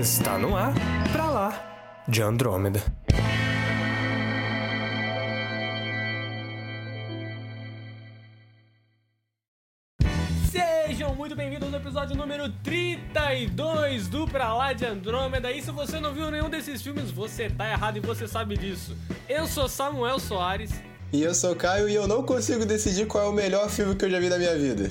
Está no ar, pra lá, de Andrômeda. Sejam muito bem-vindos ao episódio número 32 do Pra Lá de Andrômeda. E se você não viu nenhum desses filmes, você tá errado e você sabe disso. Eu sou Samuel Soares. E eu sou o Caio e eu não consigo decidir qual é o melhor filme que eu já vi na minha vida.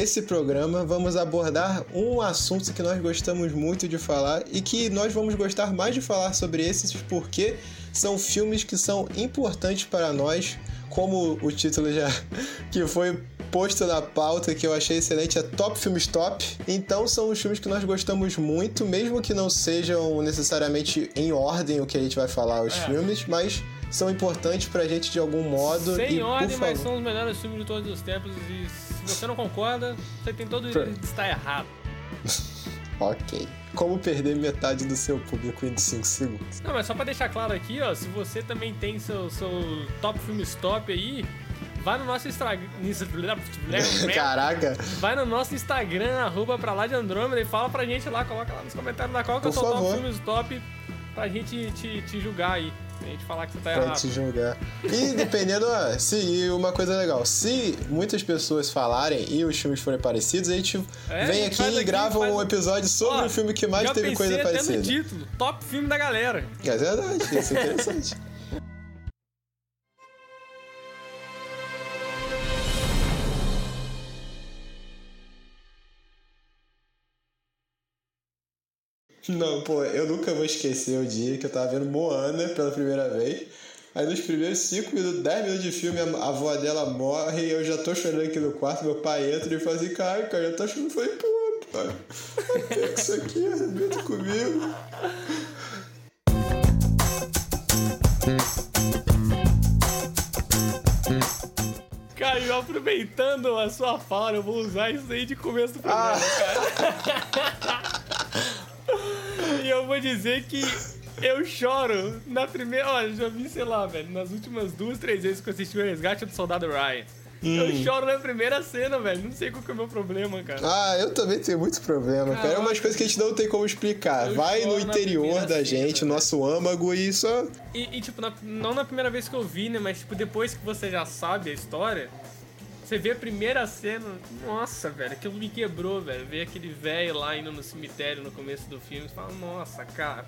Nesse programa, vamos abordar um assunto que nós gostamos muito de falar e que nós vamos gostar mais de falar sobre esses porque são filmes que são importantes para nós, como o título já que foi posto na pauta que eu achei excelente é Top Filmes Top. Então são os filmes que nós gostamos muito, mesmo que não sejam necessariamente em ordem o que a gente vai falar os É. filmes, mas são importantes pra gente de algum modo. Sem e, ordem, mas favor, são os melhores filmes de todos os tempos. E se você não concorda, você tem todo o direito de estar errado. Ok. Como perder metade do seu público em 5 segundos? Não, mas só pra deixar claro aqui, ó, se você também tem seu, seu top filmes top aí, vai no nosso Instagram. Caraca, Vai no nosso Instagram, arroba pra lá de Andrômeda e fala pra gente lá, coloca lá nos comentários lá qual que é o seu top filmes top pra gente te, te julgar aí. Pra gente falar que você tá pra errado. te julgar. E dependendo, ó, se e uma coisa legal, se muitas pessoas falarem e os filmes forem parecidos, a gente É, a vem gente aqui e grava um episódio sobre Ó, o filme que mais teve coisa até parecida. no título, top filme da galera. É verdade, isso é interessante. Não, pô, eu nunca vou esquecer o dia que eu tava vendo Moana pela primeira vez. Aí nos primeiros 5 minutos, 10 minutos de filme, a avó dela morre e eu já tô chorando aqui no quarto, meu pai entra e fala assim, cara, cara, eu tô chorando. Falei, pô, pai, que isso aqui arrebenta comigo. Caio, aproveitando a sua fala, eu vou usar isso aí de começo do programa, cara. vou dizer que eu choro na primeira. Olha, já vi, sei lá, velho, nas últimas duas, três vezes que eu assisti o Resgate do Soldado Ryan. Eu choro na primeira cena, velho. Não sei qual que é o meu problema, cara. Ah, eu também tenho muito problema, cara. É umas coisas que a gente não tem como explicar. Eu Vai no interior da cena, gente, velho. nosso âmago e só. E, e, tipo, na- não na primeira vez que eu vi, né? Mas, tipo, depois que você já sabe a história, você vê a primeira cena. Nossa, velho, aquilo me quebrou, velho. Ver aquele velho lá indo no cemitério no começo do filme. Você fala, nossa, cara.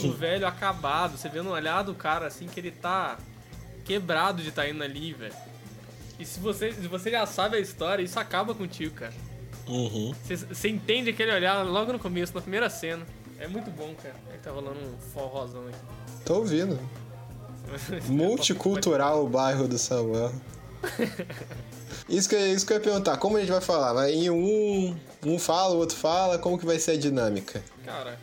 O velho acabado. Você vê no olhar do cara, assim, que ele tá quebrado de estar indo ali, velho. E se você, se você já sabe a história, isso acaba contigo, cara. Uhum. Você, você entende aquele olhar logo no começo, na primeira cena. É muito bom, cara. Aí tá rolando um forrozão aqui. Tô ouvindo. Multicultural o bairro do Samuel. Isso que, isso que eu ia perguntar, como a gente vai falar? Vai em um, um fala, o outro fala, como que vai ser a dinâmica? Cara,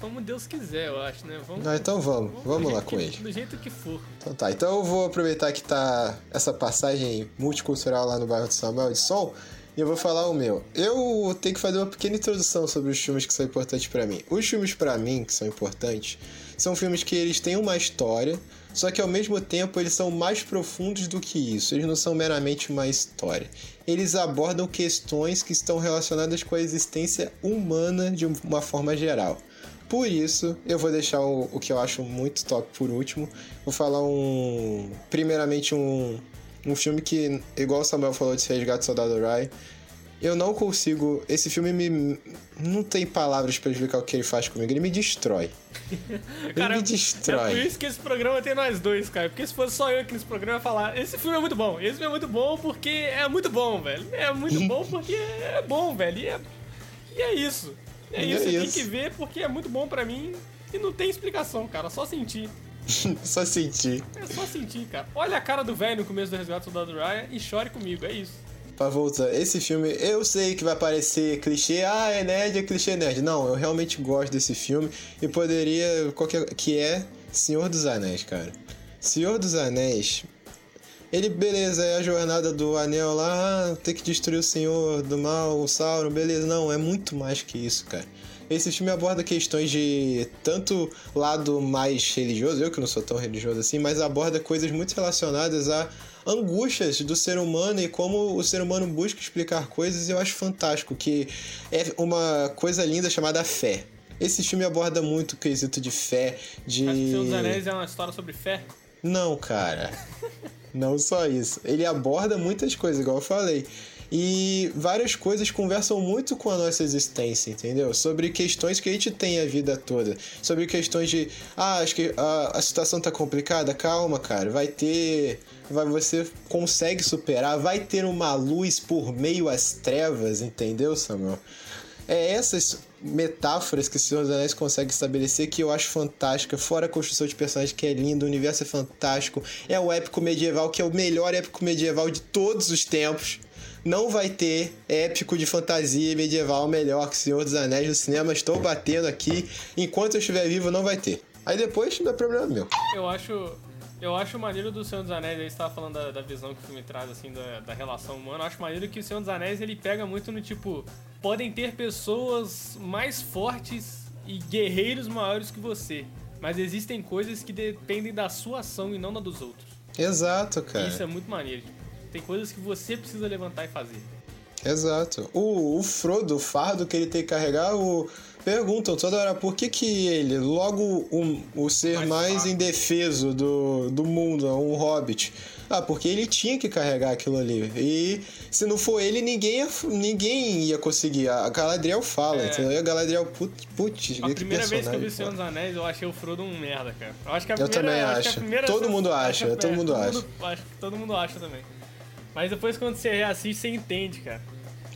como Deus quiser, eu acho, né? Vamos, Ah, então vamos, vamos do lá com que- ele. Do jeito que for. Então tá, então eu vou aproveitar que tá essa passagem multicultural lá no bairro do Samuel de som e eu vou falar o meu. Eu tenho que fazer uma pequena introdução sobre os filmes que são importantes pra mim. Os filmes pra mim que são importantes são filmes que eles têm uma história, só que ao mesmo tempo eles são mais profundos do que isso. Eles não são meramente uma história. Eles abordam questões que estão relacionadas com a existência humana de uma forma geral. Por isso, eu vou deixar o, o que eu acho muito top por último. Vou falar um. Primeiramente, um, um filme que, igual o Samuel falou de Resgate do Soldado Ryan, eu não consigo. Esse filme me. Não tem palavras pra explicar o que ele faz comigo. Ele me destrói. ele me É destrói. por isso que esse programa tem nós dois, cara. Porque se fosse só eu aqui nesse programa, eu ia falar: esse filme é muito bom. Esse filme é muito bom porque é muito bom, velho. É muito bom porque é bom, velho. E é, e é isso. É E isso. é Você tem isso. que ver porque é muito bom pra mim. E não tem explicação, cara. Só sentir. Só sentir. É só sentir, cara. Olha a cara do velho no começo do Resgate do Soldado Ryan e chore comigo. É isso. Pra voltar, esse filme, eu sei que vai parecer clichê, ah, é nerd, é clichê nerd. Não, eu realmente gosto desse filme e poderia. Qualquer, que é Senhor dos Anéis, cara. Senhor dos Anéis Ele, beleza, é a jornada do anel lá, ah, tem que destruir o senhor do mal, o Sauron, beleza. Não, é muito mais que isso, cara. Esse filme aborda questões de tanto lado mais religioso, eu que não sou tão religioso assim, mas aborda coisas muito relacionadas a angústias do ser humano e como o ser humano busca explicar coisas, eu acho fantástico, que é uma coisa linda chamada fé. Esse filme aborda muito o quesito de fé, de... Acho que Senhor dos Anéis é uma história sobre fé? Não, cara. Não só isso. Ele aborda muitas coisas, igual eu falei. E várias coisas conversam muito com a nossa existência, entendeu? Sobre questões que a gente tem a vida toda. Sobre questões de. Ah, acho que a, a situação tá complicada. Calma, cara. Vai ter. Vai, você consegue superar. Vai ter uma luz por meio às trevas, entendeu, Samuel? É essas metáforas que o Senhor dos Anéis consegue estabelecer que eu acho fantástica, fora a construção de personagens que é lindo, o universo é fantástico, é o épico medieval que é o melhor épico medieval de todos os tempos. Não vai ter épico de fantasia medieval melhor que Senhor dos Anéis no cinema. Estou batendo aqui. Enquanto eu estiver vivo, não vai ter. Aí depois não é problema meu. Eu acho. Eu acho maneiro do Senhor dos Anéis, aí você tava falando da, da visão que o filme traz, assim, da, da relação humana. Eu acho maneiro que o Senhor dos Anéis, ele pega muito no tipo podem ter pessoas mais fortes e guerreiros maiores que você. Mas existem coisas que dependem da sua ação e não da dos outros. Exato, cara. Isso é muito maneiro. Tipo, tem coisas que você precisa levantar e fazer. Exato. O, o Frodo, o fardo que ele tem que carregar, o... perguntam toda hora por que, que ele, logo um, o ser mais, mais indefeso do, do mundo, um hobbit, ah, porque ele tinha que carregar aquilo ali. E se não for ele, ninguém ia, ninguém ia conseguir. A Galadriel fala, é. entendeu? E a Galadriel, putz, putz A primeira vez que eu vi o Senhor dos Anéis, eu achei o Frodo um merda, cara. Eu acho que a eu primeira, também acho. Primeira, todo mundo acha, acho, todo mundo acha. acho que todo mundo acha também. Mas depois quando você reassiste, você entende, cara.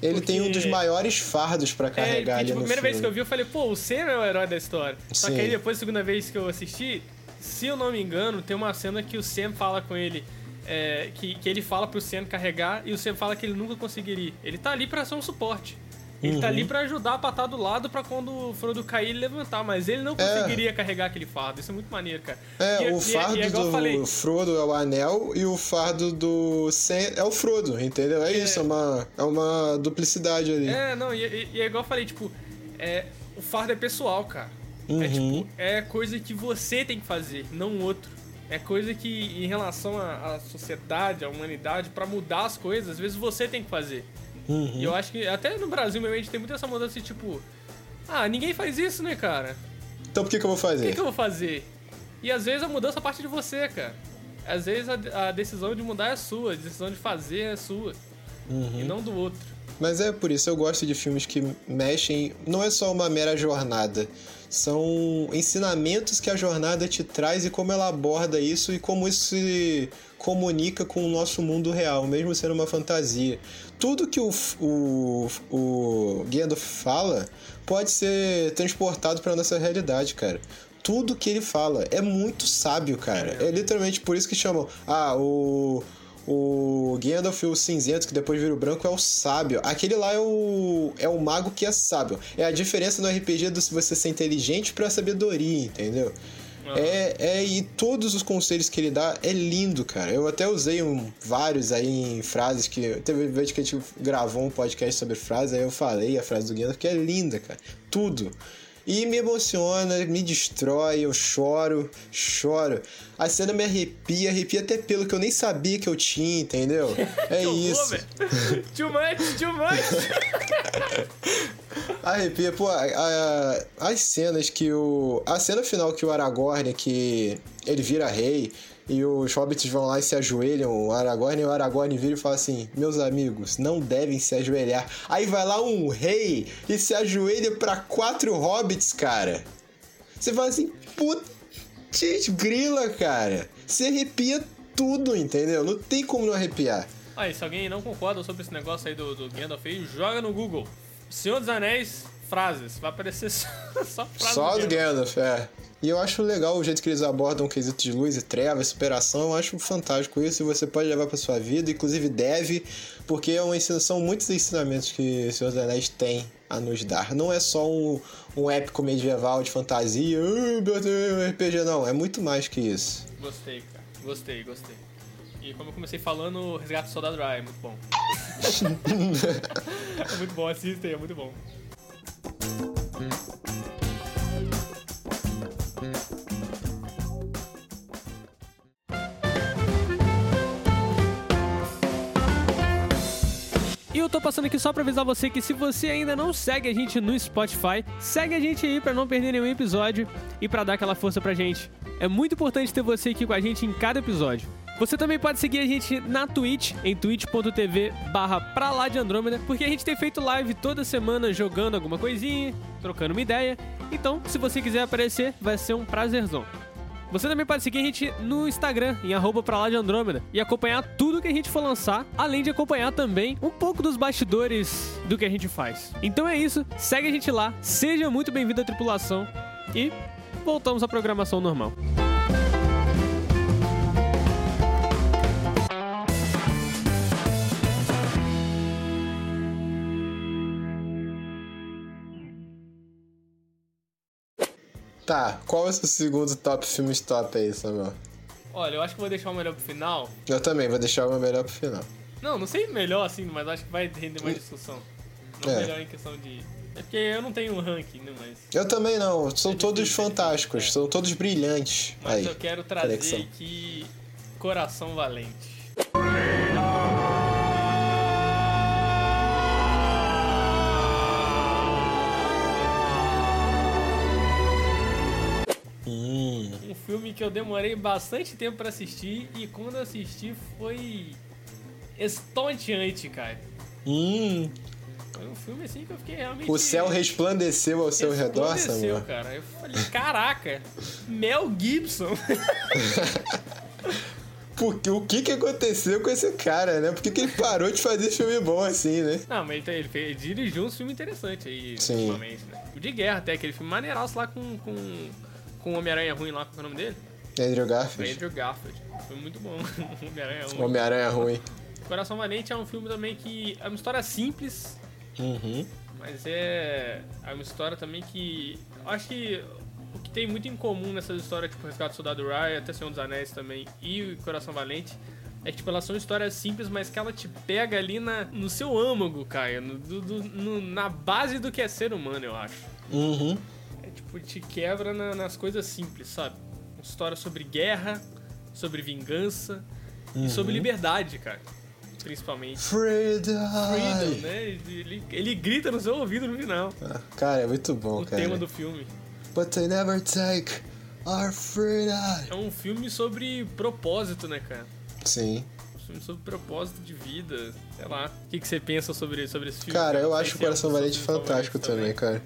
Ele porque... tem um dos maiores fardos para carregar é, tipo, A primeira filme. vez que eu vi, eu falei, pô, o Sam é o herói da história. Sim. Só que aí depois, a segunda vez que eu assisti, se eu não me engano, tem uma cena que o Sam fala com ele é, que, que ele fala pro Sam carregar e o Sam fala que ele nunca conseguiria. Ele tá ali pra ser um suporte. Ele uhum. tá ali uhum. pra ajudar a patar do lado pra quando o Frodo cair ele levantar, mas ele não é. conseguiria é. carregar aquele fardo. Isso é muito maneiro, cara. É, e, o fardo e, do falei, Frodo é o anel e o fardo do Sam é o Frodo, entendeu? É, é, isso, é uma, é uma duplicidade ali. É, não, e, e é igual eu falei, tipo, é, o fardo é pessoal, cara. Uhum. É tipo, é coisa que você tem que fazer, não o outro. É coisa que, em relação à, sociedade, à humanidade, para mudar as coisas, às vezes você tem que fazer. Uhum. E eu acho que até no Brasil, meu, a gente tem muito essa mudança de tipo. Ah, ninguém faz isso, né, cara? Então por que, que eu vou fazer? Por que, que eu vou fazer? E às vezes a mudança parte de você, cara. Às vezes a, a decisão de mudar é sua, a decisão de fazer é sua. Uhum. E não do outro. Mas é por isso eu gosto de filmes que mexem. Não é só uma mera jornada são ensinamentos que a jornada te traz e como ela aborda isso e como isso se comunica com o nosso mundo real, mesmo sendo uma fantasia. Tudo que o, o, o Gandalf fala pode ser transportado para nossa realidade, cara tudo que ele fala é muito sábio, cara. É literalmente por isso que chamam. Ah, o o Gandalf, o cinzento, que depois vira o branco, é o sábio. Aquele lá é o, é o mago que é sábio. É a diferença no RPG do se você ser inteligente pra sabedoria, entendeu? É, é, e todos os conselhos que ele dá é lindo, cara. Eu até usei um, vários aí em frases que. Teve vez que a gente gravou um podcast sobre frases, aí eu falei a frase do Gandalf, que é linda, cara. Tudo. E me emociona, me destrói, eu choro, choro. A cena me arrepia, arrepia até pelo que eu nem sabia que eu tinha, entendeu? É isso. too much, too much. arrepia, pô, a, a, as cenas que o. A cena final que o Aragorn, que ele vira rei, e os hobbits vão lá e se ajoelham, o Aragorn, e o Aragorn vira e fala assim: Meus amigos, não devem se ajoelhar. Aí vai lá um rei e se ajoelha para quatro hobbits, cara. Você fala assim: Putz, grila, cara. Você arrepia tudo, entendeu? Não tem como não arrepiar. Aí, se alguém não concorda sobre esse negócio aí do, do Gandalf aí, joga no Google. Senhor dos Anéis, frases. Vai aparecer só, só frases. Só do Gandalf, é. E eu acho legal o jeito que eles abordam o quesito de luz e trevas, superação. Eu acho fantástico isso e você pode levar para sua vida, inclusive deve, porque é uma são muitos ensinamentos que o Senhor dos Anéis tem a nos dar. Não é só um, um épico medieval de fantasia, RPG, não. É muito mais que isso. Gostei, cara. Gostei, gostei. E como eu comecei falando, o Resgate do Soldado Ryan é muito bom. é muito bom, assistem, é muito bom. Eu tô passando aqui só pra avisar você que se você ainda não segue a gente no Spotify, segue a gente aí pra não perder nenhum episódio e pra dar aquela força pra gente. É muito importante ter você aqui com a gente em cada episódio. Você também pode seguir a gente na Twitch, em twitch.tv barra pra lá de Andrômeda, porque a gente tem feito live toda semana jogando alguma coisinha, trocando uma ideia. Então, se você quiser aparecer, vai ser um prazerzão. Você também pode seguir a gente no Instagram, em arroba pra lá de Andrômeda, e acompanhar tudo que a gente for lançar, além de acompanhar também um pouco dos bastidores do que a gente faz. Então é isso, segue a gente lá, seja muito bem-vindo à tripulação e voltamos à programação normal. Tá, qual é o seu segundo top filmes top aí, Samuel? Olha, eu acho que vou deixar o melhor pro final. Eu também, vou deixar o meu melhor pro final. Não, não sei melhor assim, mas acho que vai render mais discussão. Não É. melhor em questão de. É porque eu não tenho um ranking, né? Mas, Eu também não, são É todos difícil, é fantásticos, difícil, são todos brilhantes. mas Aí, eu quero trazer conexão. aqui Coração Valente. Que eu demorei bastante tempo pra assistir e quando assisti foi estonteante, cara. hum. Foi um filme assim que eu fiquei realmente. O céu resplandeceu ao seu redor, Resplandeceu, Samuel. cara. Eu falei, caraca, Mel Gibson. Porque, o que que aconteceu com esse cara, né? Por que, que ele parou de fazer filme bom assim, né? Não, mas ele, ele, fez- ele dirigiu uns filmes interessantes aí, Sim. ultimamente, né? O de guerra até, aquele filme maneiraço lá com, com, com o Homem-Aranha ruim lá, qual é o nome dele? Andrew Garfield. Andrew Garfield. Foi muito bom. Homem-Aranha ruim. Homem-Aranha ruim. Coração Valente é um filme também que é uma história simples, Uhum. mas é, é uma história também que. Eu acho que o que tem muito em comum nessas histórias, tipo Resgate do Soldado Ryan, até Senhor dos Anéis também, e o Coração Valente, é que tipo, elas são histórias simples, mas que ela te pega ali na, no seu âmago, Caio, no, do- no- na base do que é ser humano, eu acho. Uhum. Tipo, te quebra na- nas coisas simples, sabe? Uma história sobre guerra, sobre vingança e sobre liberdade, cara. Principalmente. Freedom! Freedom, né? Ele, ele grita no seu ouvido no final. Ah, Cara, é muito bom, o cara. tema do filme. But they never take our freedom. É um filme sobre propósito, né, cara? Sim. Um filme sobre propósito de vida. Sei lá. O que, que você pensa sobre, sobre esse filme? Cara, eu acho o Coração Valente fantástico favoritos também, cara.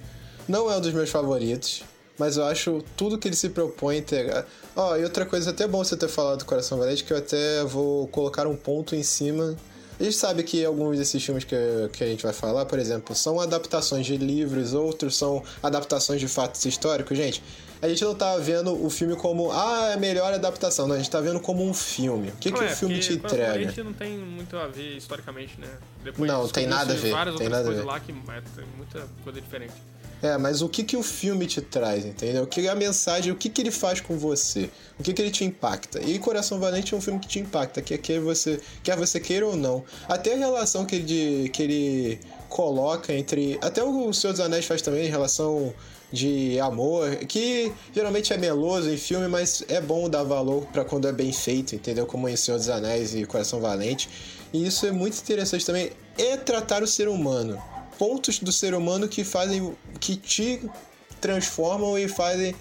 Não é um dos meus favoritos, mas eu acho tudo que ele se propõe entregar. Ó, e outra coisa até bom você ter falado do Coração Valente, que eu até vou colocar um ponto em cima. A gente sabe que alguns desses filmes que, que a gente vai falar, por exemplo, são adaptações de livros, outros são adaptações de fatos históricos, gente. A gente não tá vendo o filme como, ah, é a melhor adaptação. Não, a gente tá vendo como um filme. O que, que Não, o é, filme porque te entrega? Valente não tem muito a ver historicamente, né? Depois Não, tem nada a ver, várias tem outras nada a coisas ver. lá que é, tem muita coisa diferente. É, mas o que, que o filme te traz, entendeu? O que a mensagem, o que, que ele faz com você? O que, que ele te impacta? E Coração Valente é um filme que te impacta, quer, quer, você, quer você queira ou não. Até a relação que ele, que ele coloca entre. Até o Senhor dos Anéis faz também, em relação de amor, que geralmente é meloso em filme, mas é bom dar valor pra quando é bem feito, entendeu? Como em Senhor dos Anéis e Coração Valente. E isso é muito interessante também, é tratar o ser humano. Pontos do ser humano que fazem. que te transformam e fazem.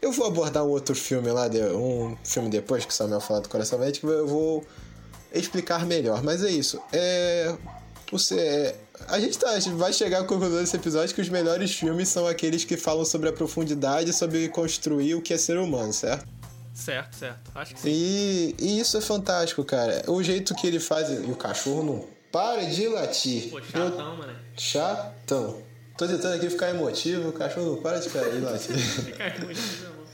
Eu vou abordar um outro filme lá, um filme depois que o Samuel falar do Coração Valente, que eu vou explicar melhor. Mas é isso. É. O ce- é, a gente, tá, vai chegar à conclusão desse episódio que os melhores filmes são aqueles que falam sobre a profundidade, sobre construir o que é ser humano, certo? Certo, certo. Acho que sim. E, e isso é fantástico, cara. O jeito que ele faz. E o cachorro não para de latir. Pô, Eu- chatão, mano. Chatão. Tô tentando aqui ficar emotivo, o cachorro não para de cair latir.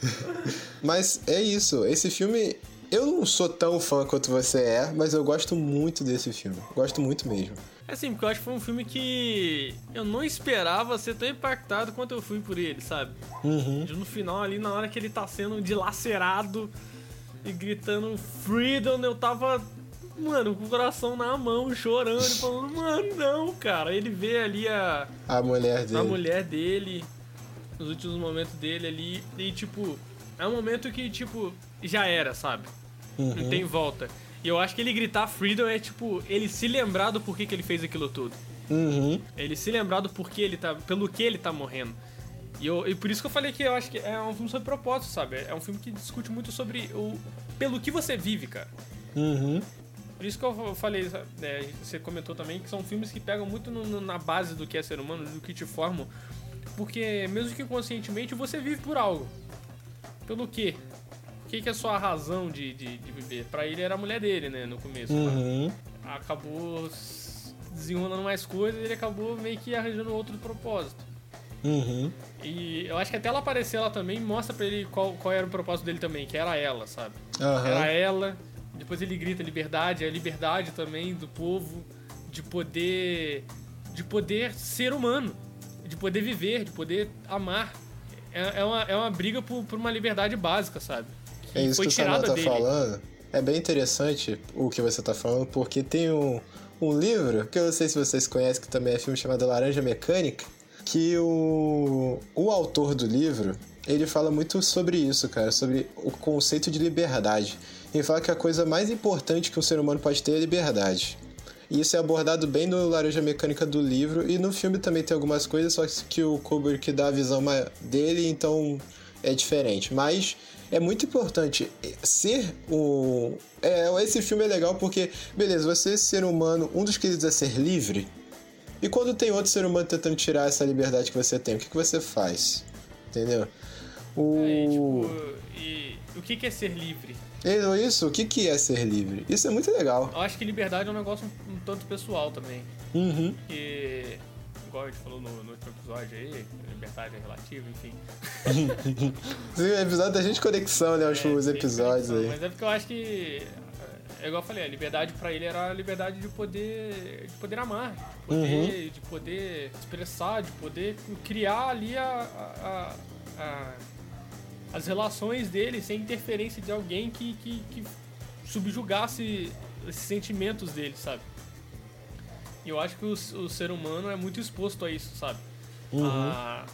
Mas é isso, esse filme. Eu não sou tão fã quanto você é, mas eu gosto muito desse filme. Gosto muito mesmo. É assim, porque eu acho que foi um filme que eu não esperava ser tão impactado quanto eu fui por ele, sabe? Uhum. No final ali, na hora que ele tá sendo dilacerado e gritando Freedom, eu tava mano, com o coração na mão, chorando, falando, mano, não, cara. Ele vê ali a, A mulher dele. a mulher dele, nos últimos momentos dele ali, e tipo, é um momento que, tipo, já era, sabe? Uhum. Não tem volta. E eu acho que ele gritar Freedom é, tipo, ele se lembrar do porquê que ele fez aquilo tudo. Uhum. Ele se lembrar do porquê ele tá. pelo que ele tá morrendo. E, eu, e por isso que eu falei que eu acho que é um filme sobre propósito, sabe? É um filme que discute muito sobre o. pelo que você vive, cara. Uhum. Por isso que eu falei, né, você comentou também que são filmes que pegam muito no- no- na base do que é ser humano, do que te formam. Porque mesmo que conscientemente você vive por algo. Pelo quê? O que, que é a sua razão de, de, de viver? Pra ele era a mulher dele, né, no começo. Uhum. Acabou desenrolando mais coisas e ele acabou meio que arranjando outro propósito. Uhum. E eu acho que até ela aparecer ela também mostra pra ele qual, qual era o propósito dele também, que era ela, sabe? Aham. Era ela, depois ele grita liberdade, é a liberdade também do povo de poder de poder ser humano, de poder viver, de poder amar. É, é uma, é uma briga por, por uma liberdade básica, sabe? Que É isso foi que o Samuel tá dele. falando. É bem interessante o que você tá falando, porque tem um, um livro, que eu não sei se vocês conhecem, que também é filme chamado Laranja Mecânica, que o, o autor do livro, ele fala muito sobre isso, cara, sobre o conceito de liberdade. Ele fala que a coisa mais importante que um ser humano pode ter é liberdade. E isso é abordado bem no Laranja Mecânica do livro, e no filme também tem algumas coisas, só que o Kubrick dá a visão dele, então é diferente. Mas é muito importante ser o. É, esse filme é legal porque, beleza, você ser humano, um dos quesitos é ser livre. E quando tem outro ser humano tentando tirar essa liberdade que você tem, o que, que você faz? Entendeu? O... É, e, tipo, e o que que é ser livre? Isso, o que, que é ser livre? Isso é muito legal. Eu acho que liberdade é um negócio um, um tanto pessoal também. Uhum. Porque, igual a gente falou no, no último episódio aí, liberdade é relativa, enfim. Sim, o episódio da gente conexão, né? Os, É, os episódios conexão, aí. Mas é porque eu acho que. É igual eu falei, a liberdade pra ele era a liberdade de poder. de poder amar, de poder, de poder expressar, de poder criar ali a- a- a- as relações dele sem interferência de alguém que, que, que subjugasse esses sentimentos dele, sabe? E eu acho que o, o ser humano é muito exposto a isso, sabe? A,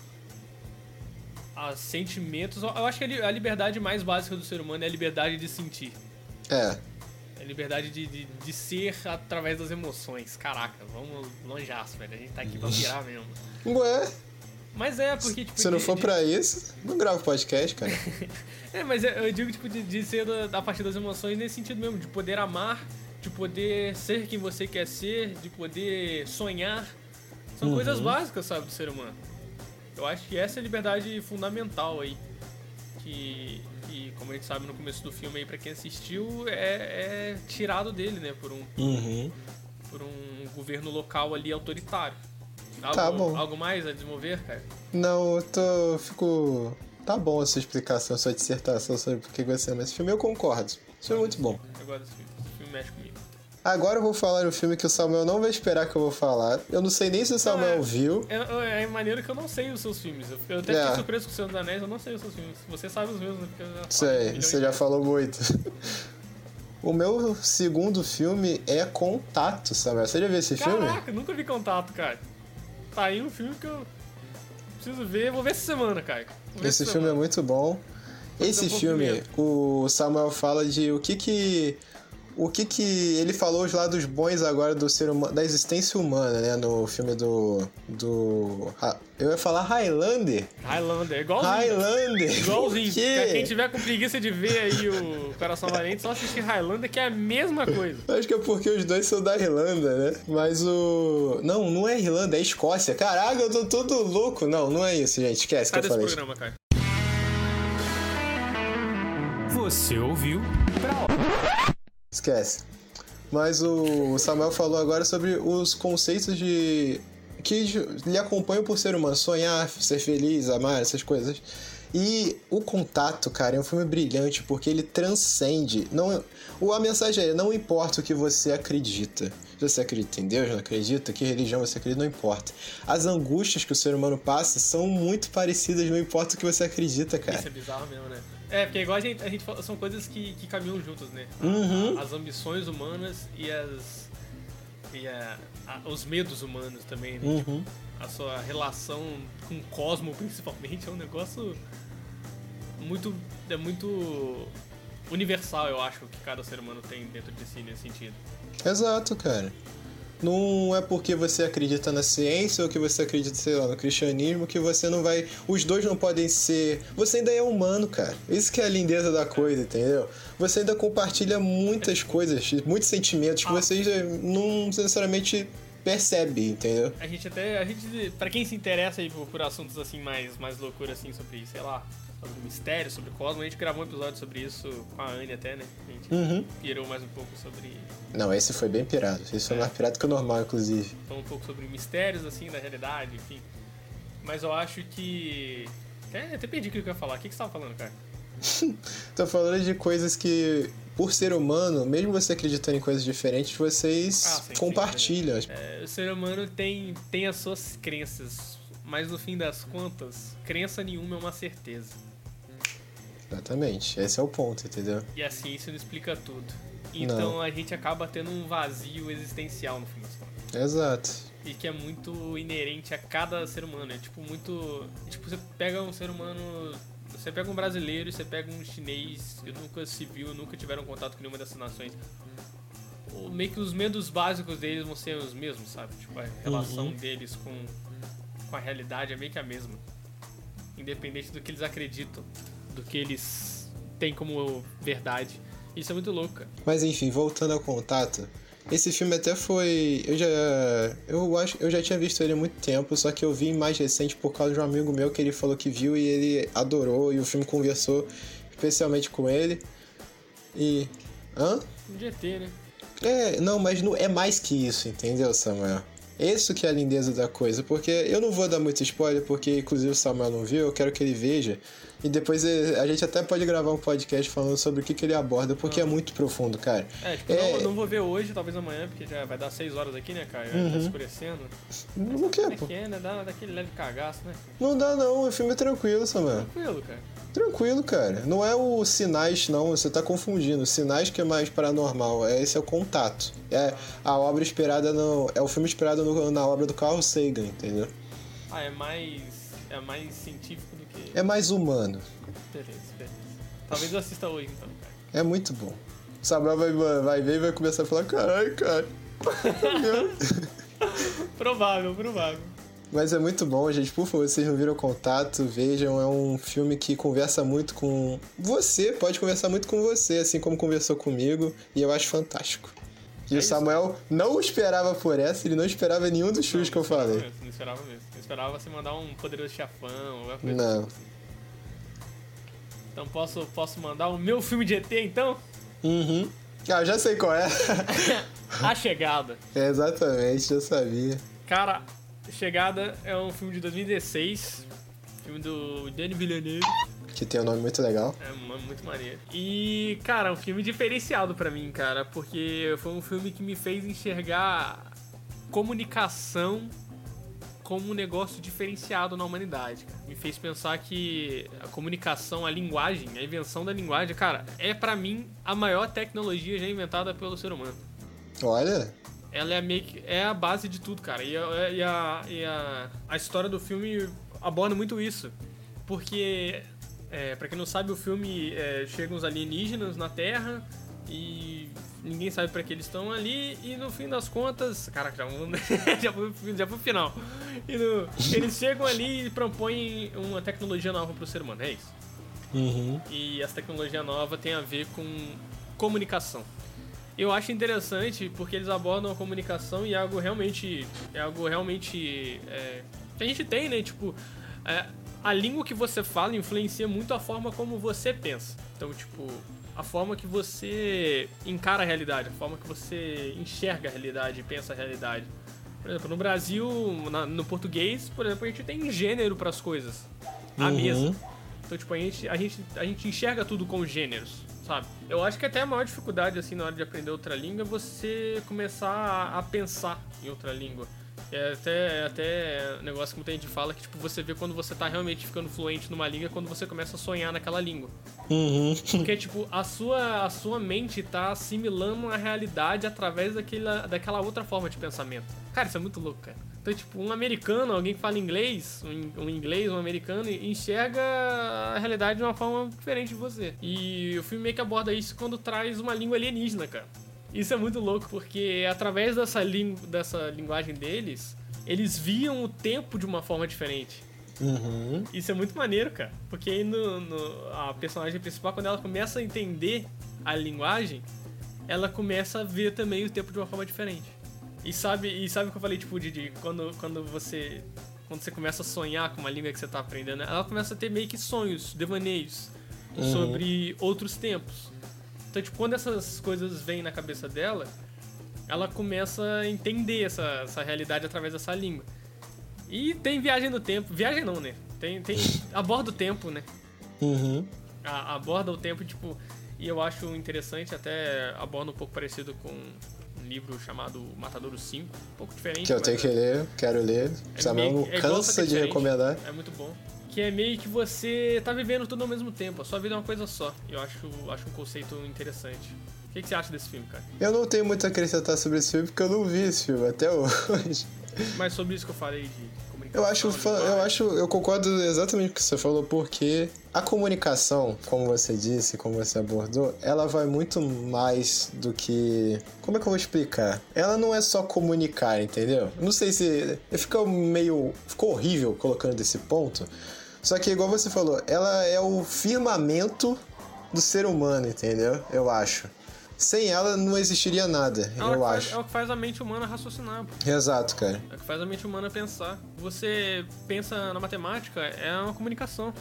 a sentimentos. Eu acho que a li- a liberdade mais básica do ser humano é a liberdade de sentir. É. É a liberdade de, de, de ser através das emoções. Caraca, vamos longeaço, velho. A gente tá aqui pra virar mesmo. Ué, Mas é, porque, tipo. se não for de- pra isso, não grava podcast, cara. É, mas eu eu digo, tipo, de, de ser da, da partir das emoções nesse sentido mesmo, de poder amar, de poder ser quem você quer ser, de poder sonhar. São coisas básicas, sabe, do ser humano. Eu acho que essa é a liberdade fundamental aí. Que, que como a gente sabe no começo do filme aí, pra quem assistiu, é, é tirado dele, né, por um, Uhum. por um governo local ali autoritário. Algo, Tá bom. algo mais a desenvolver, cara? Não, eu tô. Fico. Tá bom a sua explicação, a sua dissertação sobre por que você ama esse filme. Eu concordo. Filme é muito bom. Eu gosto desse filme. Esse filme mexe comigo. Agora eu vou falar um filme que o Samuel não vai esperar que eu vou falar. Eu não sei nem se o Samuel é. viu. É, é maneiro que eu não sei os seus filmes. Eu, até É. fiquei surpreso com o Senhor dos Anéis, eu não sei os seus filmes. Você sabe os meus, né? Sei, você já falou muito. O meu segundo filme é Contato, Samuel. Você já viu esse filme? Caraca, nunca vi contato, cara. Tá aí um filme que eu preciso ver. Vou ver essa semana, ver Esse essa filme é semana. muito bom. Esse um filme, o Samuel fala de o que que o que que ele falou os lados bons agora do ser humano, da existência humana, né, no filme do do eu ia falar Highlander. Highlander, igualzinho. Highlander. Igualzinho. Quê? Quem tiver com preguiça de ver aí o Coração Valente, só assistir Highlander, que é a mesma coisa. Acho que é porque os dois são da Irlanda, né? Mas o. Não, não é Irlanda, é Escócia. Caraca, eu tô todo louco. Não, não é isso, gente. Esquece Sai que eu desse falei. programa, cara. Você ouviu pra. Esquece. Mas o Samuel falou agora sobre os conceitos de. que lhe acompanham por ser humano. Sonhar, ser feliz, amar, essas coisas. E o Contato, cara, é um filme brilhante porque ele transcende. Não, a mensagem é: não importa o que você acredita. Se você acredita em Deus, não acredita, que religião você acredita, não importa. As angústias que o ser humano passa são muito parecidas, não importa o que você acredita, cara. Isso é bizarro mesmo, né? É, porque igual a gente, a gente fala, são coisas que, que caminham juntos, né? Uhum. As ambições humanas e as. e a- a- os medos humanos também, né? Uhum. A sua relação com o cosmo, principalmente, é um negócio muito. é muito universal, eu acho, que cada ser humano tem dentro de si nesse sentido. Exato, cara. Não é porque você acredita na ciência ou que você acredita, sei lá, no cristianismo que você não vai. Os dois não podem ser. Você ainda é humano, cara. Isso que é a lindeza da coisa, entendeu? Você ainda compartilha muitas coisas, muitos sentimentos que Ah. você não necessariamente percebe, entendeu? A gente até. A gente, pra quem se interessa aí por, por assuntos assim mais, mais loucura assim sobre, sei lá, sobre mistério, sobre cosmo, a gente gravou um episódio sobre isso com a Anne até, né? A gente Uhum. pirou mais um pouco sobre. Não, esse foi bem pirado. Esse foi mais pirado que o normal, inclusive. Falou um pouco sobre mistérios assim da realidade, enfim. Mas eu acho que. Até, até perdi o que eu ia falar. O que, que você tava falando, cara? Tô falando de coisas que, por ser humano, mesmo você acreditando em coisas diferentes, vocês Ah, sim, sim, compartilham. É, o ser humano tem, tem as suas crenças, mas no fim das contas, crença nenhuma é uma certeza. Exatamente. Esse é o ponto, entendeu? E a ciência não explica tudo. Então a gente acaba tendo um vazio existencial no fim das contas. Exato. E que é muito inerente a cada ser humano. É tipo muito. Tipo, você pega um ser humano. Você pega um brasileiro e você pega um chinês que nunca se viu, nunca tiveram contato com nenhuma dessas nações. Meio que os medos básicos deles vão ser os mesmos, sabe? Tipo, a relação deles com, com a realidade é meio que a mesma. Independente do que eles acreditam, do que eles têm como verdade. Isso é muito louco, cara. Mas enfim, voltando ao contato. Esse filme até foi. Eu já. Eu acho. Eu já tinha visto ele há muito tempo, só que eu vi mais recente por causa de um amigo meu que ele falou que viu e ele adorou e o filme conversou especialmente com ele. E. Hã? Um GT, né? É, não, mas não, é mais que isso, entendeu, Samuel? Isso que é a lindeza da coisa, porque eu não vou dar muito spoiler, porque inclusive o Samuel não viu, eu quero que ele veja. E depois eh, a gente até pode gravar um podcast falando sobre o que, que ele aborda, porque é muito profundo, cara. É, tipo, É. Não, não vou ver hoje, talvez amanhã, porque já vai dar 6 horas aqui, né, cara? Já tá escurecendo. Não quer, é pô. que é, né? Dá daquele leve cagaço, né? Não dá não, o filme é tranquilo, Samuel. Tranquilo, cara. Tranquilo, cara. Não é o Sinais, não, você tá confundindo. Sinais que é mais paranormal, é, esse é o Contato. É a obra inspirada no... É o filme inspirado no- na obra do Carl Sagan, entendeu? Ah, é mais. É mais científico do que. É mais humano. Beleza, beleza. Talvez eu assista hoje então, cara. É muito bom. O Samuel vai, vai ver e vai começar a falar, caralho, cara. Provável, provável. Mas é muito bom, gente. Por favor, vocês não viram contato, vejam. É um filme que conversa muito com você, pode conversar muito com você, assim como conversou comigo, e eu acho fantástico. E o isso. Samuel não esperava por essa, ele não esperava nenhum dos filmes que eu falei. Mesmo, não esperava mesmo. Eu esperava você mandar um poderoso chafão, alguma coisa Não. assim. Então posso, posso mandar o meu filme de ET então? Uhum. Ah, já sei qual é. A Chegada. é exatamente, eu sabia. Cara, Chegada é um filme de 2016. Filme do Danny Villeneuve. Que tem um nome muito legal. É mu- muito maneiro. E, cara, um filme diferenciado pra mim, cara, porque foi um filme que me fez enxergar comunicação como um negócio diferenciado na humanidade. cara. Me fez pensar que a comunicação, a linguagem, a invenção da linguagem, cara, é pra mim a maior tecnologia já inventada pelo ser humano. Olha, Ela é, meio que, é a base de tudo, cara. E, a, e, a, e a, a história do filme aborda muito isso. Porque, é, pra quem não sabe, o filme é, chegam os alienígenas na Terra e ninguém sabe pra que eles estão ali. E no fim das contas. Caraca, já, vamos- já, foi, já foi o final. No- eles chegam ali e propõem uma tecnologia nova pro ser humano. É isso. Uhum. E essa tecnologia nova tem a ver com comunicação. Eu acho interessante porque eles abordam a comunicação e é algo realmente. É algo realmente. é, que a gente tem, né? Tipo, é, a língua que você fala influencia muito a forma como você pensa. Então, tipo, a forma que você encara a realidade, a forma que você enxerga a realidade pensa a realidade. Por exemplo, no Brasil, na- no português, por exemplo, a gente tem gênero para as coisas. A Uhum. mesa. Então, tipo, a gente, a gente, a gente enxerga tudo com gêneros, sabe? Eu acho que até a maior dificuldade, assim, na hora de aprender outra língua é você começar a, a pensar em outra língua. É até, é até negócio que muita gente fala que, tipo, você vê quando você tá realmente ficando fluente numa língua é quando você começa a sonhar naquela língua. Uhum. Porque, tipo, a sua, a sua mente tá assimilando a realidade através daquela, daquela outra forma de pensamento. Cara, isso é muito louco, cara. Então, tipo, um americano, alguém que fala inglês, um, inglês, um americano, enxerga a realidade de uma forma diferente de você. E o filme meio que aborda isso quando traz uma língua alienígena, cara. Isso é muito louco, porque através dessa, lingu dessa linguagem deles, eles viam o tempo de uma forma diferente. Uhum. Isso é muito maneiro, cara. Porque aí no, no- a personagem principal, quando ela começa a entender a linguagem, ela começa a ver também o tempo de uma forma diferente. E sabe, e sabe o que eu falei, tipo, de, quando, quando você. Quando você começa a sonhar com uma língua que você tá aprendendo, ela começa a ter meio que sonhos, devaneios sobre outros tempos. Então, tipo, quando essas coisas vêm na cabeça dela, ela começa a entender essa, essa realidade através dessa língua. E tem viagem no tempo. Viagem não, né? Tem, tem aborda o tempo, né? Uhum. A- aborda o tempo, tipo... E eu acho interessante, até aborda um pouco parecido com livro chamado Matadouro 5. Um pouco diferente. Que eu tenho que é- ler, quero ler. é Samuel meio- não é cansa de diferente. recomendar. É muito bom. Que é meio que você tá vivendo tudo ao mesmo tempo. A sua vida é uma coisa só. Eu acho, acho um conceito interessante. O que, que você acha desse filme, cara? Eu não tenho muito a acrescentar sobre esse filme porque eu não vi esse filme até hoje. Mas sobre isso que eu falei de Eu acho, eu acho, eu concordo exatamente com o que você falou, porque a comunicação, como você disse, como você abordou, ela vai muito mais do que. Como é que eu vou explicar? Ela não é só comunicar, entendeu? Não sei se. Ficou meio. Ficou horrível colocando desse ponto. Só que, igual você falou, ela é o firmamento do ser humano, entendeu? Eu acho. Sem ela não existiria nada, É eu faz, acho. é o que faz a mente humana raciocinar. pô. Exato, cara. É o que faz a mente humana pensar. Você pensa na matemática, é uma comunicação.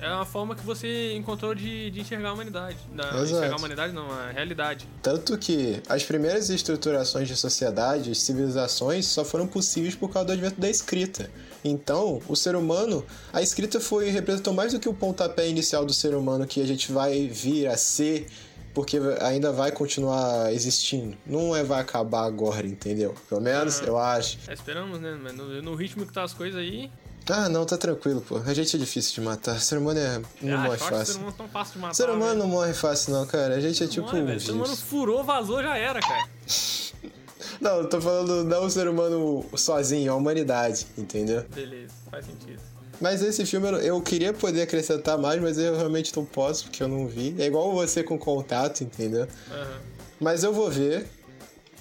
É uma forma que você encontrou de, de enxergar a humanidade. Da, enxergar a humanidade, não, a realidade. Tanto que as primeiras estruturações de sociedade, civilizações, só foram possíveis por causa do advento da escrita. Então, o ser humano, a escrita foi representou mais do que o pontapé inicial do ser humano que a gente vai vir a ser, porque ainda vai continuar existindo. Não é vai acabar agora, entendeu? Pelo menos eu acho. É, esperamos, né? Mas no, no ritmo que tá as coisas aí. Ah, não, tá tranquilo, pô. A gente é difícil de matar. O ser humano é não ah, morre o ser fácil. humano é tão fácil de matar. Ser humano não morre fácil, não, cara. A gente é tipo Morre, um ser humano furou, vazou, já era, cara. Não, eu tô falando não o ser humano sozinho, a humanidade, entendeu? Beleza, faz sentido. Mas esse filme eu, queria poder acrescentar mais, mas eu realmente não posso, porque eu não vi. É igual você com contato, entendeu? Aham. Mas eu vou ver.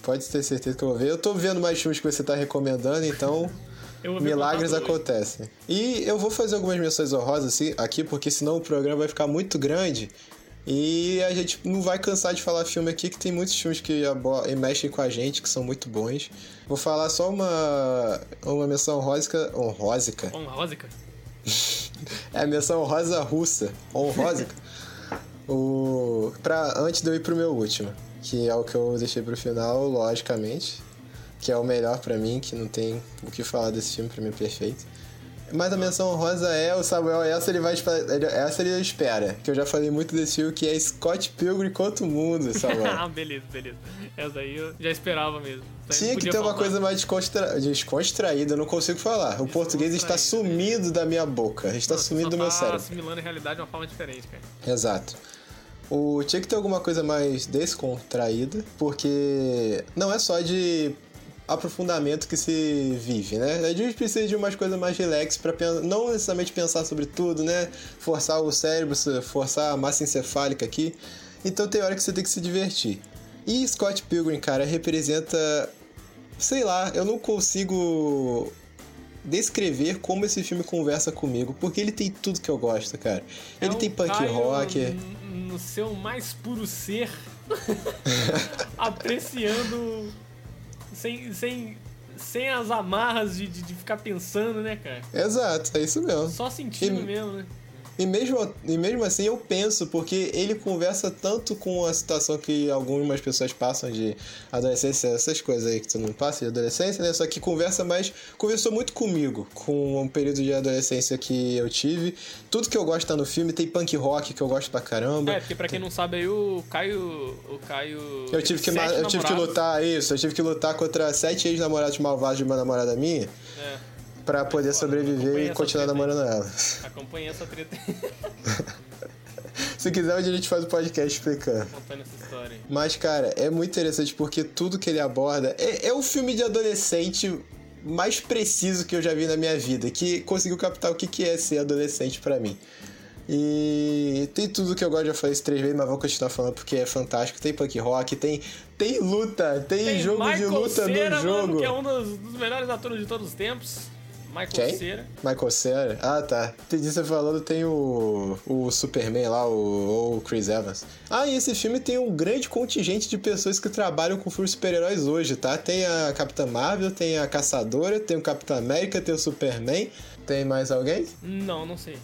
Pode ter certeza que eu vou ver. Eu tô vendo mais filmes que você tá recomendando, então milagres acontecem. E eu vou fazer algumas menções honrosas assim, aqui, porque senão o programa vai ficar muito grande. E a gente não vai cansar de falar filme aqui, que tem muitos filmes que mexem com a gente, que são muito bons. Vou falar só uma, uma menção honrosa. Honrósica. Honrósica. É a menção honrosa russa. Honrosa. o, pra, antes de eu ir pro meu último. Que é o que eu deixei pro final, logicamente. Que é o melhor pra mim, que não tem o que falar desse filme, pra mim é perfeito. Mas a menção honrosa é o Samuel, essa ele vai ele- essa ele espera. Que eu já falei muito desse filme, que é Scott Pilgrim contra o mundo, ah, Samuel. beleza, beleza. Essa aí eu já esperava mesmo. Tinha que ter uma faltar. coisa mais descontra... descontraída, eu não consigo falar. O português está Descontraída. sumido da minha boca, está você sumido do meu tá cérebro. assimilando a realidade de uma forma diferente, cara. Exato. O, tinha que ter alguma coisa mais descontraída, porque não é só de aprofundamento que se vive, né? A gente precisa de umas coisas mais relax para não necessariamente pensar sobre tudo, né? Forçar o cérebro, forçar a massa encefálica aqui. Então tem hora que você tem que se divertir. E Scott Pilgrim, cara, representa sei lá, eu não consigo descrever como esse filme conversa comigo, porque ele tem tudo que eu gosto, cara. Ele É o tem punk rock. No seu mais puro ser, apreciando sem, sem, sem as amarras de, de, de ficar pensando, né, cara? Exato, é isso mesmo. Só sentindo E- mesmo, né? E mesmo, e mesmo assim eu penso, porque ele conversa tanto com a situação que algumas pessoas passam de adolescência, essas coisas aí que tu não passa de adolescência, né? Só que conversa mais. Conversou muito comigo, com um período de adolescência que eu tive. Tudo que eu gosto tá no filme, tem punk rock que eu gosto pra caramba. É, porque pra quem não sabe aí, o Caio. O Caio. Eu tive que, eu tive que lutar, isso, eu tive que lutar contra sete ex-namorados malvados de uma namorada minha É, pra poder sobreviver e continuar namorando ela. acompanhei essa treta Se quiser, hoje a gente faz o podcast explicando. essa. Mas, cara, é muito interessante porque tudo que ele aborda é, é o filme de adolescente mais preciso que eu já vi na minha vida, que conseguiu captar o que, que é ser adolescente pra mim. E tem tudo que eu gosto, já falei isso três vezes, mas vou continuar falando porque é fantástico. Tem punk rock, tem, tem luta, tem, Tem jogo de Michael luta Cera, no jogo. Mano, que é um dos, dos melhores atores de todos os tempos. Michael Quem? Cera. Michael Cera? Ah, tá. Entendi você falando, tem o, o Superman lá, o, o Chris Evans. Ah, e esse filme tem um grande contingente de pessoas que trabalham com filmes super-heróis hoje, tá? Tem a Capitã Marvel, tem a Caçadora, tem o Capitão América, tem o Superman. Tem mais alguém? Não, não sei.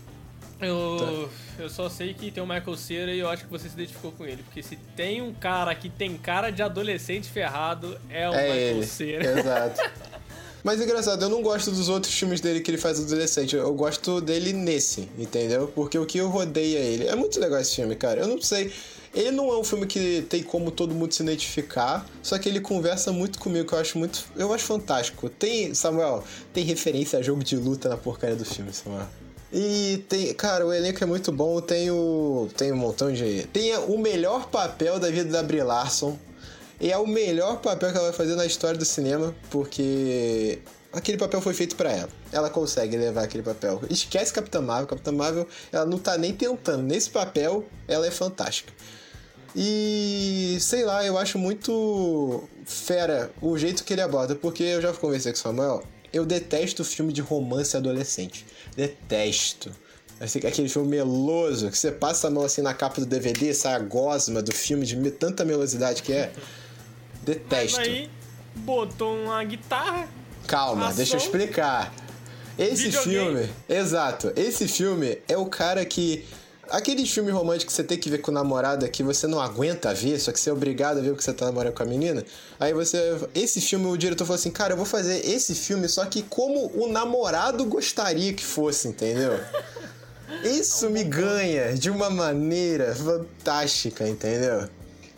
Eu, Tá. eu só sei que tem o Michael Cera e eu acho que você se identificou com ele. Porque se tem um cara que tem cara de adolescente ferrado, é o é Michael ele. Cera. Exato. Mas engraçado, eu não gosto dos outros filmes dele que ele faz adolescente. Eu gosto dele nesse, entendeu? Porque o que eu rodeia ele. É muito legal esse filme, cara. Eu não sei. Ele não é um filme que tem como todo mundo se identificar, só que ele conversa muito comigo, que eu acho muito. Eu acho fantástico. Tem, Samuel, tem referência a jogo de luta na porcaria do filme, Samuel. E tem, cara, o elenco é muito bom, tem o. Tem um montão de. Tem o melhor papel da vida da Brie Larson. E é o melhor papel que ela vai fazer na história do cinema, porque aquele papel foi feito pra ela. Ela consegue levar aquele papel. Esquece Capitã Marvel. Capitã Marvel, ela não tá nem tentando. Nesse papel, ela é fantástica. E sei lá, eu acho muito fera o jeito que ele aborda, porque eu já conversei com o Samuel. Eu detesto filme de romance adolescente. Detesto. Aquele filme meloso, que você passa a mão assim na capa do DVD, sai a gosma do filme de tanta melosidade que é. Mas Detesto. aí botou uma guitarra. Calma, Ação. deixa eu explicar. Esse Videogame. filme, exato, esse filme é o cara que. Aquele filme romântico que você tem que ver com namorada que você não aguenta ver, só que você é obrigado a ver porque você tá namorando com a menina. Aí você. Esse filme, o diretor falou assim: Cara, eu vou fazer esse filme, só que como o namorado gostaria que fosse, entendeu? Isso me ganha de uma maneira fantástica, entendeu?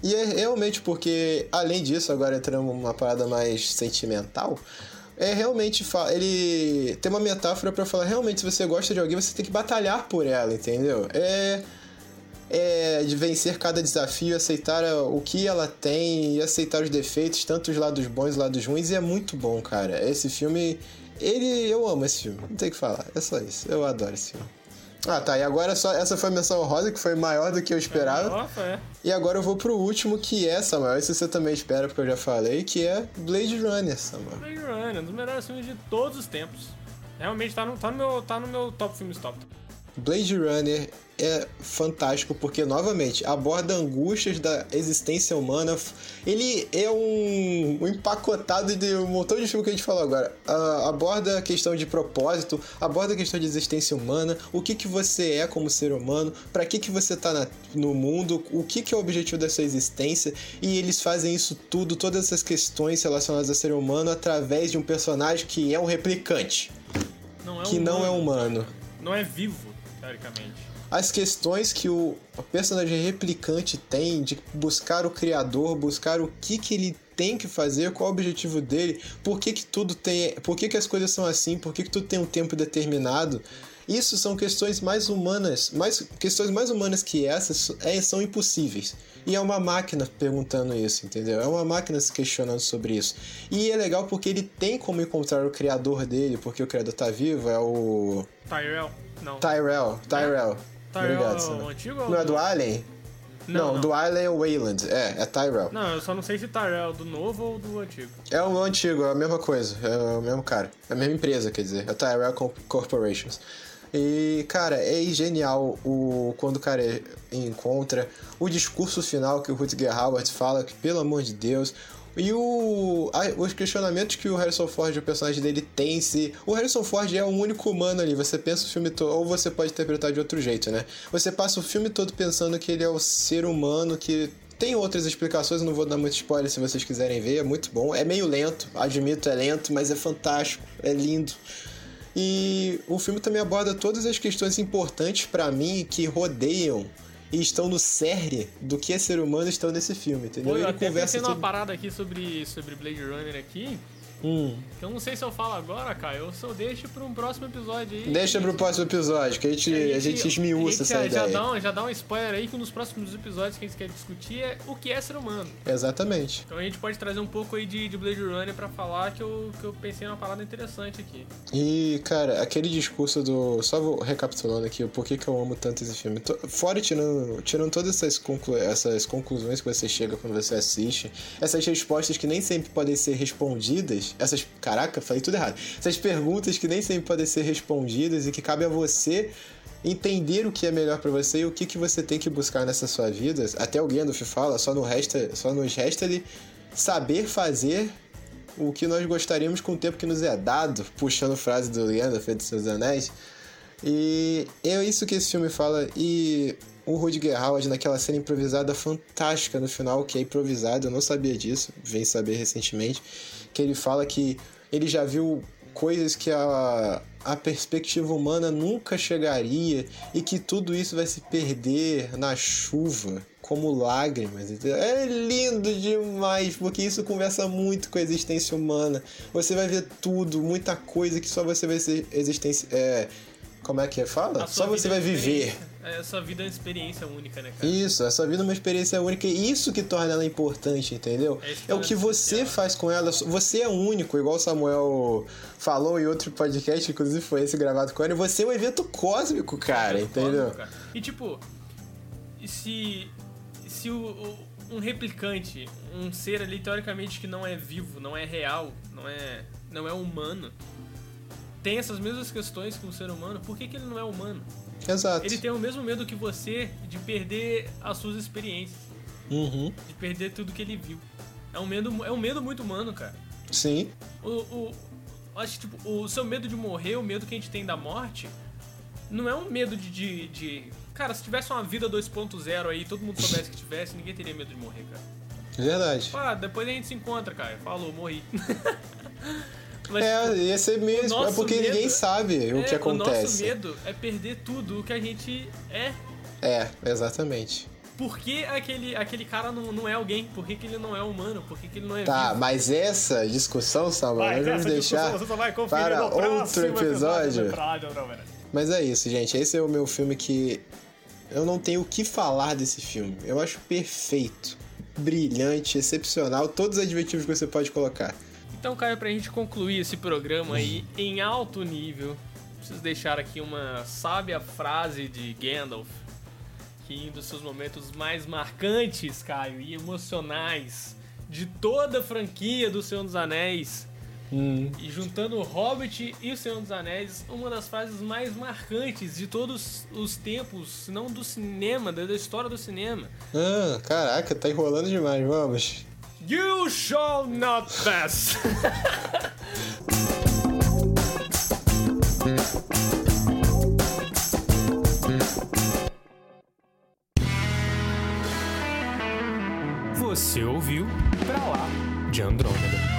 E é realmente porque, além disso, agora entrando numa parada mais sentimental, é realmente. Ele tem uma metáfora pra falar: realmente, se você gosta de alguém, você tem que batalhar por ela, entendeu? É. É de vencer cada desafio, aceitar o que ela tem e aceitar os defeitos, tanto os lados bons os lados ruins, e é muito bom, cara. Esse filme. Ele. Eu amo esse filme, não tem o que falar. É só isso. Eu adoro esse filme. Ah, tá. E agora só essa foi a menção rosa, que foi maior do que eu esperava. Nossa, é. E agora eu vou pro último, que é, Samuel. Esse você também espera, porque eu já falei, que é Blade Runner, Samuel. Blade Runner, um dos melhores filmes de todos os tempos. Realmente tá no, tá no, meu, tá no meu top filmes top. Blade Runner é fantástico porque, novamente, aborda angústias da existência humana. Ele é um, um empacotado de um montão de filme que a gente falou agora. Ah, aborda a questão de propósito, aborda a questão de existência humana, o que, que você é como ser humano, para que, que você tá na- no mundo, o que, que é o objetivo da sua existência. E eles fazem isso tudo, todas essas questões relacionadas a ser humano, através de um personagem que é um replicante, Não é que não é humano. Não é vivo, teoricamente. as questões que o personagem replicante tem de buscar o criador, buscar o que que ele tem que fazer, qual o objetivo dele, por que que tudo tem, por que que as coisas são assim, por que que tudo tem um tempo determinado. Isso são questões mais humanas, mais questões mais humanas que essas é, são impossíveis. E é uma máquina perguntando isso, entendeu? É uma máquina se questionando sobre isso. E é legal porque ele tem como encontrar o criador dele, porque o criador tá vivo, é o Tyrell? Não. Tyrell, Tyrell. Tyrell Obrigado, é o antigo ou Não é o do? Alien? Não, não. do Alien é o Wayland. É, é Tyrell. Não, eu só não sei se Tyrell é do novo ou do antigo. É o antigo, é a mesma coisa. É o mesmo cara. É a mesma empresa, quer dizer. É Tyrell Co- Corporations. E, cara, é genial o quando o cara encontra o discurso final que o Rutger Hauer fala, que pelo amor de Deus, E o, os questionamentos que o Harrison Ford, o personagem dele, tem se. O Harrison Ford é o único humano ali. Você pensa o filme todo. Ou você pode interpretar de outro jeito, né? Você passa o filme todo pensando que ele é o ser humano que. Tem outras explicações, eu não vou dar muito spoiler se vocês quiserem ver, é muito bom. É meio lento, admito, é lento, mas é fantástico, é lindo. E o filme também aborda todas as questões importantes pra mim que rodeiam e estão no cerne do que é ser humano estão nesse filme, entendeu? Pô, eu Ele até pensei numa tudo- parada aqui sobre, sobre Blade Runner aqui. Hum. Eu não sei se eu falo agora, Caio, ou se eu deixo pra um próximo episódio aí. Deixa pro próximo episódio, que a gente, a gente esmiuça a gente essa já, já ideia. dá um, já dá um spoiler aí que nos próximos episódios que a gente quer discutir é o que é ser humano. Exatamente. Então a gente pode trazer um pouco aí de, de Blade Runner pra falar que eu, que eu pensei numa parada interessante aqui. E, cara, aquele discurso do. Só vou recapitulando aqui o porquê que eu amo tanto esse filme. To- Fora tirando, tirando todas essas, conclu... essas conclusões que você chega quando você assiste, essas respostas que nem sempre podem ser respondidas. Essas. Caraca, falei tudo errado. Essas perguntas que nem sempre podem ser respondidas e que cabe a você entender o que é melhor pra você e o que, que você tem que buscar nessa sua vida. Até o Gandalf fala, só, no resta, só nos resta ele saber fazer o que nós gostaríamos com o tempo que nos é dado, puxando frase do Gandalf de Seus Anéis. E é isso que esse filme fala. E o Rutger Hauer, naquela cena improvisada fantástica no final, que é improvisada, eu não sabia disso, vem saber recentemente, que ele fala que ele já viu coisas que a, a perspectiva humana nunca chegaria e que tudo isso vai se perder na chuva como lágrimas. É lindo demais, porque isso conversa muito com a existência humana. Você vai ver tudo, muita coisa que só você vai ser existência. É, como é que é? fala? Só você vai viver. É, a sua vida é uma experiência única, né, cara? Isso, a sua vida é uma experiência única e isso que torna ela importante, entendeu? É É o que você faz com ela. Você é único, igual o Samuel falou em outro podcast, inclusive foi esse gravado com ele. Você é um evento cósmico, cara, entendeu? Cara. E tipo, se, se o, o- um replicante, um ser ali teoricamente que não é vivo, não é real, não é, não é humano, tem essas mesmas questões que um ser humano, por que, que ele não é humano? Exato. Ele tem o mesmo medo que você de perder as suas experiências, Uhum. de perder tudo que ele viu. É um medo, é um medo muito humano, cara. Sim. O, o, acho que tipo, o seu medo de morrer, o medo que a gente tem da morte, não é um medo de. de, de- cara, se tivesse uma vida 2.0 aí, todo mundo soubesse que tivesse, ninguém teria medo de morrer, cara. Verdade. Ah, depois a gente se encontra, cara. Falou, morri. Mas, É, ia ser mesmo. É porque medo- ninguém sabe o é, que O nosso acontece. medo é perder tudo o que a gente é. É, exatamente. Por que aquele, aquele cara não, não é alguém? Por que, que ele não é humano? Por que, que ele não é Tá, vivo? mas essa discussão, Samuel, nós vamos deixar para outro episódio. Mas é isso, gente. Esse é o meu filme que eu não tenho o que falar desse filme. Eu acho perfeito, brilhante, excepcional, todos os adjetivos que você pode colocar. Então, cara, pra gente concluir esse programa aí em alto nível, preciso deixar aqui uma sábia frase de Gandalf, que em um dos seus momentos mais marcantes, Caio, e emocionais de toda a franquia do Senhor dos Anéis, e juntando o Hobbit e o Senhor dos Anéis, uma das frases mais marcantes de todos os tempos, se não do cinema, da da história do cinema. Ah, caraca, tá enrolando demais, vamos. You shall not pass! Você ouviu Pra Lá de Andrômeda.